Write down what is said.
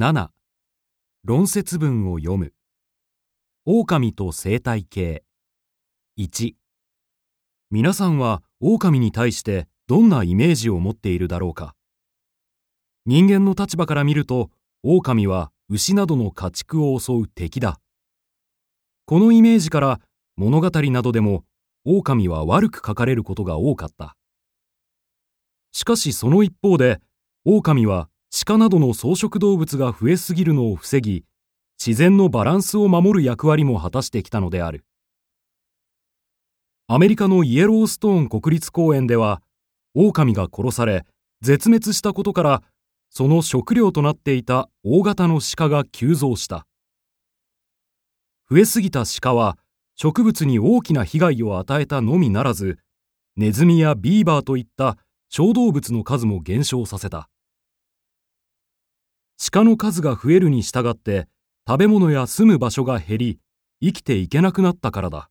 7論説文を読む。狼と生態系。1皆さんは狼に対してどんなイメージを持っているだろうか。人間の立場から見ると狼は牛などの家畜を襲う敵だ。このイメージから物語などでも狼は悪く書かれることが多かった。しかしその一方で狼は鹿などの草食動物が増えすぎるのを防ぎ自然のバランスを守る役割も果たしてきたのである。アメリカのイエローストーン国立公園では狼が殺され絶滅したことからその食料となっていた大型の鹿が急増した。増えすぎた鹿は植物に大きな被害を与えたのみならずネズミやビーバーといった小動物の数も減少させた。鹿の数が増えるに従って食べ物や住む場所が減り生きていけなくなったからだ。